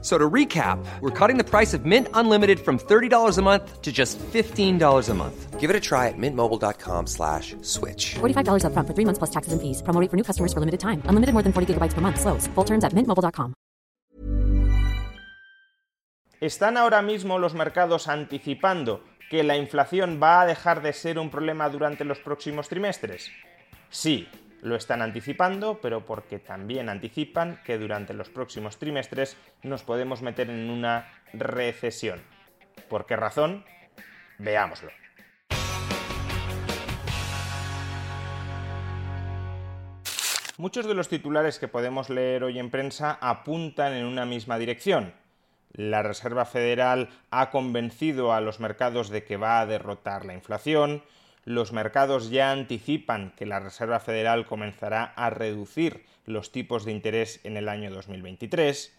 So to recap, we're cutting the price of Mint Unlimited from $30 a month to just $15 a month. Give it a try at mintmobile.com slash switch. $45 upfront for three months plus taxes and fees. Promo rate for new customers for limited time. Unlimited more than 40 gigabytes per month. Slows. Full terms at mintmobile.com. ¿Están ahora mismo los mercados anticipando que la inflación va a dejar de ser un problema durante los próximos trimestres? Sí, lo están anticipando, pero porque también anticipan que durante los próximos trimestres nos podemos meter en una recesión. ¿Por qué razón? Veámoslo. Muchos de los titulares que podemos leer hoy en prensa apuntan en una misma dirección. La Reserva Federal ha convencido a los mercados de que va a derrotar la inflación, los mercados ya anticipan que la Reserva Federal comenzará a reducir los tipos de interés en el año 2023,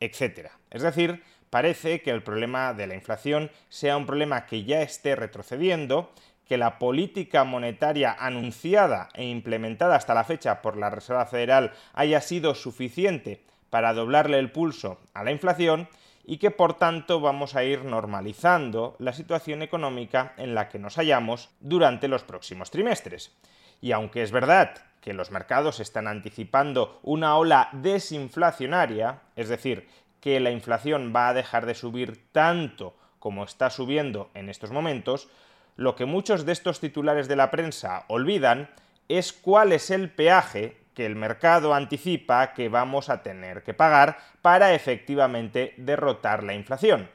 etc. Es decir, parece que el problema de la inflación sea un problema que ya esté retrocediendo, que la política monetaria anunciada e implementada hasta la fecha por la Reserva Federal haya sido suficiente para doblarle el pulso a la inflación y que por tanto vamos a ir normalizando la situación económica en la que nos hallamos durante los próximos trimestres. Y aunque es verdad que los mercados están anticipando una ola desinflacionaria, es decir, que la inflación va a dejar de subir tanto como está subiendo en estos momentos, lo que muchos de estos titulares de la prensa olvidan es cuál es el peaje que el mercado anticipa que vamos a tener que pagar para efectivamente derrotar la inflación.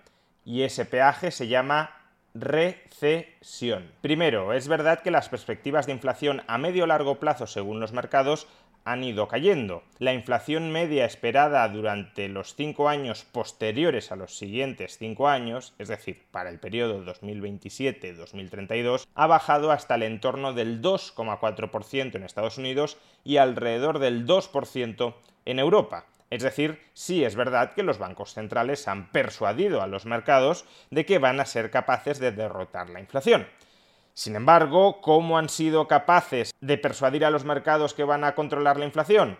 Y ese peaje se llama recesión. Primero, es verdad que las perspectivas de inflación a medio largo plazo según los mercados han ido cayendo. La inflación media esperada durante los cinco años posteriores a los siguientes cinco años, es decir, para el periodo 2027-2032, ha bajado hasta el entorno del 2,4% en Estados Unidos y alrededor del 2% en Europa. Es decir, sí es verdad que los bancos centrales han persuadido a los mercados de que van a ser capaces de derrotar la inflación. Sin embargo, ¿cómo han sido capaces de persuadir a los mercados que van a controlar la inflación?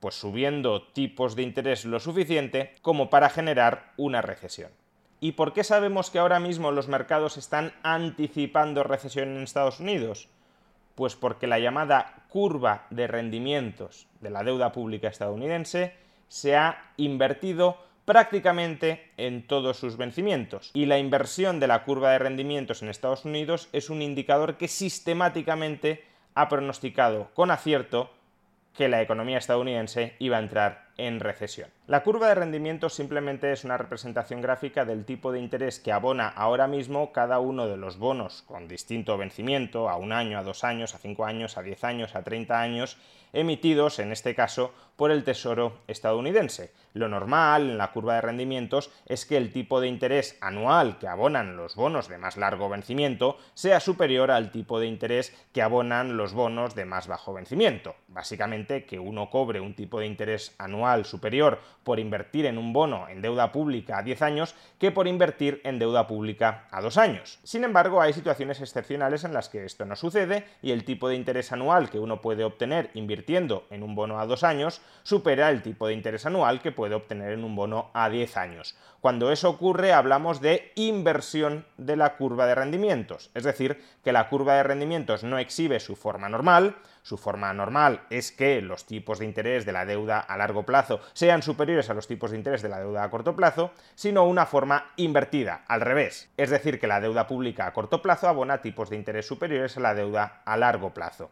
Pues subiendo tipos de interés lo suficiente como para generar una recesión. ¿Y por qué sabemos que ahora mismo los mercados están anticipando recesión en Estados Unidos? Pues porque la llamada curva de rendimientos de la deuda pública estadounidense se ha invertido prácticamente en todos sus vencimientos. Y la inversión de la curva de rendimientos en Estados Unidos es un indicador que sistemáticamente ha pronosticado con acierto que la economía estadounidense iba a entrar en recesión. La curva de rendimientos simplemente es una representación gráfica del tipo de interés que abona ahora mismo cada uno de los bonos con distinto vencimiento, a un año, a dos años, a cinco años, a diez años, a treinta años, emitidos en este caso por el Tesoro estadounidense. Lo normal en la curva de rendimientos es que el tipo de interés anual que abonan los bonos de más largo vencimiento sea superior al tipo de interés que abonan los bonos de más bajo vencimiento. Básicamente que uno cobre un tipo de interés anual superior por invertir en un bono en deuda pública a 10 años que por invertir en deuda pública a 2 años. Sin embargo, hay situaciones excepcionales en las que esto no sucede y el tipo de interés anual que uno puede obtener invirtiendo en un bono a 2 años supera el tipo de interés anual que puede obtener en un bono a 10 años. Cuando eso ocurre hablamos de inversión de la curva de rendimientos, es decir, que la curva de rendimientos no exhibe su forma normal, su forma normal es que los tipos de interés de la deuda a largo plazo sean superiores a los tipos de interés de la deuda a corto plazo, sino una forma invertida, al revés. Es decir, que la deuda pública a corto plazo abona tipos de interés superiores a la deuda a largo plazo.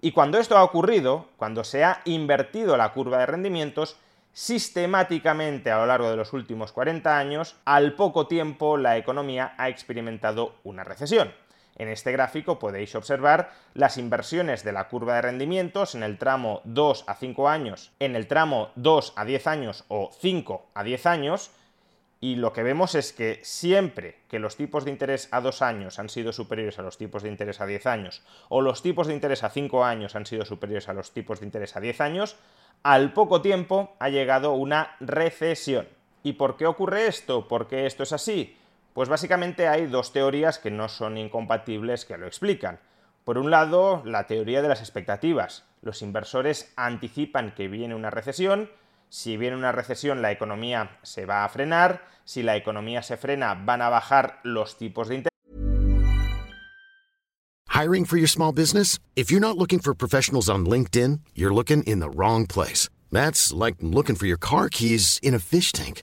Y cuando esto ha ocurrido, cuando se ha invertido la curva de rendimientos, sistemáticamente a lo largo de los últimos 40 años, al poco tiempo la economía ha experimentado una recesión. En este gráfico podéis observar las inversiones de la curva de rendimientos en el tramo 2 a 5 años, en el tramo 2 a 10 años o 5 a 10 años, y lo que vemos es que siempre que los tipos de interés a dos años han sido superiores a los tipos de interés a 10 años, o los tipos de interés a 5 años han sido superiores a los tipos de interés a 10 años, al poco tiempo ha llegado una recesión. ¿Y por qué ocurre esto? ¿Por qué esto es así? Pues básicamente hay dos teorías que no son incompatibles que lo explican. Por un lado, la teoría de las expectativas. Los inversores anticipan que viene una recesión si viene una recesión, la economía se va a frenar. Si la economía se frena, van a bajar los tipos de interés. Hiring for your small business? If you're not looking for professionals on LinkedIn, you're looking in the wrong place. That's like looking for your car keys in a fish tank.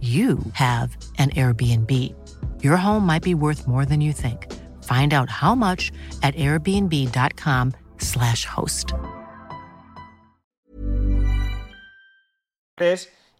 you have an Airbnb. Your home might be worth more than you think. Find out how much at airbnb.com/slash host.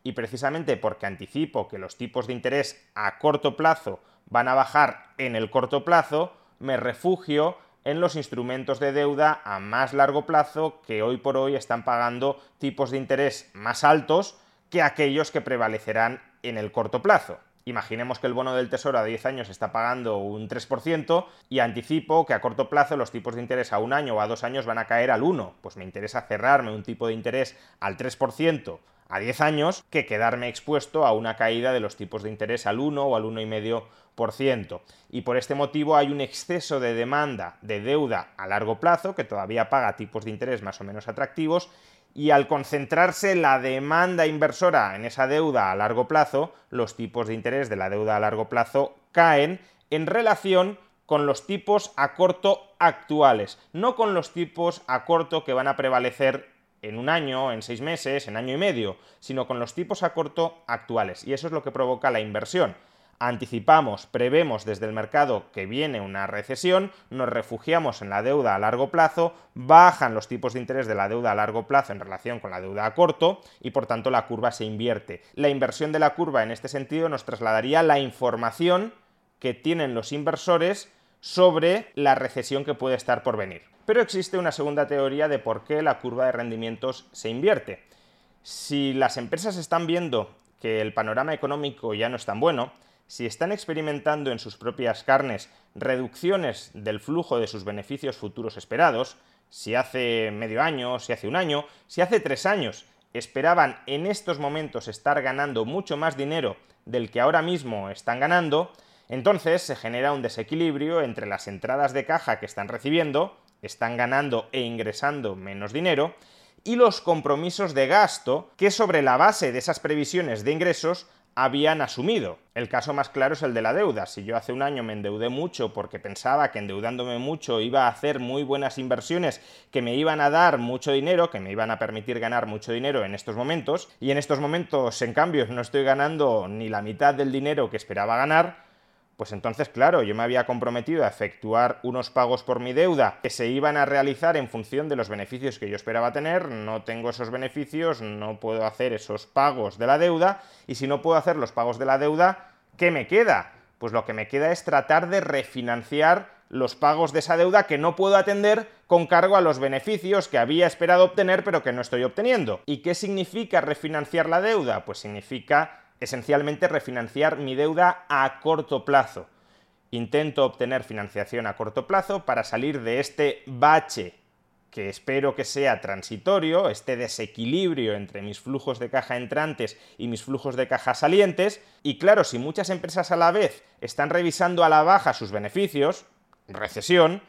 Y precisamente porque anticipo que los tipos de interés a corto plazo van a bajar en el corto plazo, me refugio en los instrumentos de deuda a más largo plazo que hoy por hoy están pagando tipos de interés más altos que aquellos que prevalecerán en el corto plazo. Imaginemos que el bono del Tesoro a 10 años está pagando un 3% y anticipo que a corto plazo los tipos de interés a un año o a dos años van a caer al 1. Pues me interesa cerrarme un tipo de interés al 3% a 10 años que quedarme expuesto a una caída de los tipos de interés al 1 o al 1,5%. Y por este motivo hay un exceso de demanda de deuda a largo plazo que todavía paga tipos de interés más o menos atractivos y al concentrarse la demanda inversora en esa deuda a largo plazo, los tipos de interés de la deuda a largo plazo caen en relación con los tipos a corto actuales, no con los tipos a corto que van a prevalecer en un año, en seis meses, en año y medio, sino con los tipos a corto actuales. Y eso es lo que provoca la inversión anticipamos, prevemos desde el mercado que viene una recesión, nos refugiamos en la deuda a largo plazo, bajan los tipos de interés de la deuda a largo plazo en relación con la deuda a corto y por tanto la curva se invierte. La inversión de la curva en este sentido nos trasladaría la información que tienen los inversores sobre la recesión que puede estar por venir. Pero existe una segunda teoría de por qué la curva de rendimientos se invierte. Si las empresas están viendo que el panorama económico ya no es tan bueno, si están experimentando en sus propias carnes reducciones del flujo de sus beneficios futuros esperados, si hace medio año, si hace un año, si hace tres años esperaban en estos momentos estar ganando mucho más dinero del que ahora mismo están ganando, entonces se genera un desequilibrio entre las entradas de caja que están recibiendo, están ganando e ingresando menos dinero, y los compromisos de gasto que sobre la base de esas previsiones de ingresos habían asumido. El caso más claro es el de la deuda. Si yo hace un año me endeudé mucho porque pensaba que endeudándome mucho iba a hacer muy buenas inversiones que me iban a dar mucho dinero, que me iban a permitir ganar mucho dinero en estos momentos, y en estos momentos, en cambio, no estoy ganando ni la mitad del dinero que esperaba ganar, pues entonces, claro, yo me había comprometido a efectuar unos pagos por mi deuda que se iban a realizar en función de los beneficios que yo esperaba tener, no tengo esos beneficios, no puedo hacer esos pagos de la deuda, y si no puedo hacer los pagos de la deuda, ¿qué me queda? Pues lo que me queda es tratar de refinanciar los pagos de esa deuda que no puedo atender con cargo a los beneficios que había esperado obtener pero que no estoy obteniendo. ¿Y qué significa refinanciar la deuda? Pues significa esencialmente refinanciar mi deuda a corto plazo. Intento obtener financiación a corto plazo para salir de este bache que espero que sea transitorio, este desequilibrio entre mis flujos de caja entrantes y mis flujos de caja salientes, y claro, si muchas empresas a la vez están revisando a la baja sus beneficios, recesión,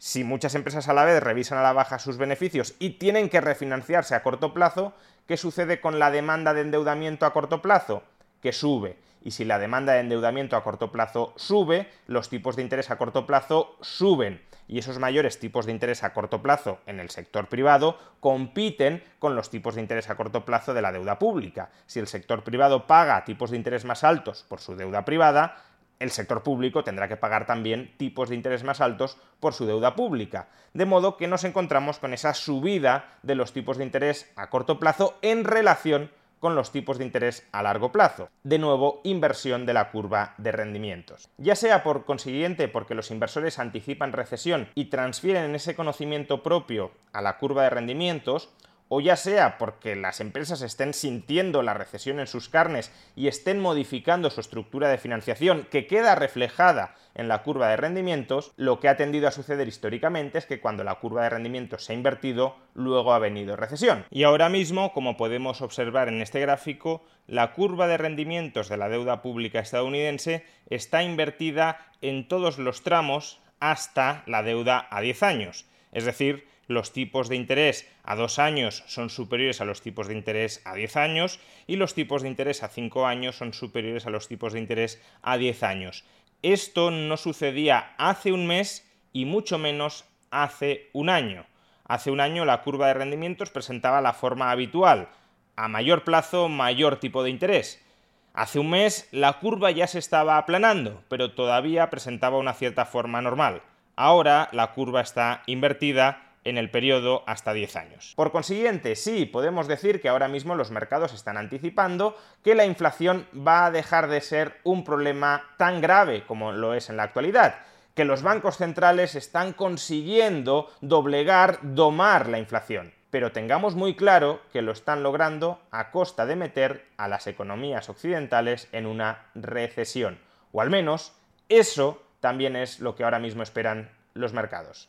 si muchas empresas a la vez revisan a la baja sus beneficios y tienen que refinanciarse a corto plazo, ¿qué sucede con la demanda de endeudamiento a corto plazo? Que sube. Y si la demanda de endeudamiento a corto plazo sube, los tipos de interés a corto plazo suben y esos mayores tipos de interés a corto plazo en el sector privado compiten con los tipos de interés a corto plazo de la deuda pública. Si el sector privado paga tipos de interés más altos por su deuda privada, el sector público tendrá que pagar también tipos de interés más altos por su deuda pública. De modo que nos encontramos con esa subida de los tipos de interés a corto plazo en relación con los tipos de interés a largo plazo. De nuevo, inversión de la curva de rendimientos. Ya sea por consiguiente porque los inversores anticipan recesión y transfieren ese conocimiento propio a la curva de rendimientos, o ya sea porque las empresas estén sintiendo la recesión en sus carnes y estén modificando su estructura de financiación que queda reflejada en la curva de rendimientos, lo que ha tendido a suceder históricamente es que cuando la curva de rendimientos se ha invertido, luego ha venido recesión. Y ahora mismo, como podemos observar en este gráfico, la curva de rendimientos de la deuda pública estadounidense está invertida en todos los tramos hasta la deuda a 10 años. Es decir, los tipos de interés a dos años son superiores a los tipos de interés a 10 años y los tipos de interés a 5 años son superiores a los tipos de interés a 10 años. Esto no sucedía hace un mes y mucho menos hace un año. Hace un año la curva de rendimientos presentaba la forma habitual, a mayor plazo, mayor tipo de interés. Hace un mes la curva ya se estaba aplanando, pero todavía presentaba una cierta forma normal. Ahora la curva está invertida en el periodo hasta 10 años. Por consiguiente, sí, podemos decir que ahora mismo los mercados están anticipando que la inflación va a dejar de ser un problema tan grave como lo es en la actualidad que los bancos centrales están consiguiendo doblegar, domar la inflación. Pero tengamos muy claro que lo están logrando a costa de meter a las economías occidentales en una recesión. O al menos eso también es lo que ahora mismo esperan los mercados.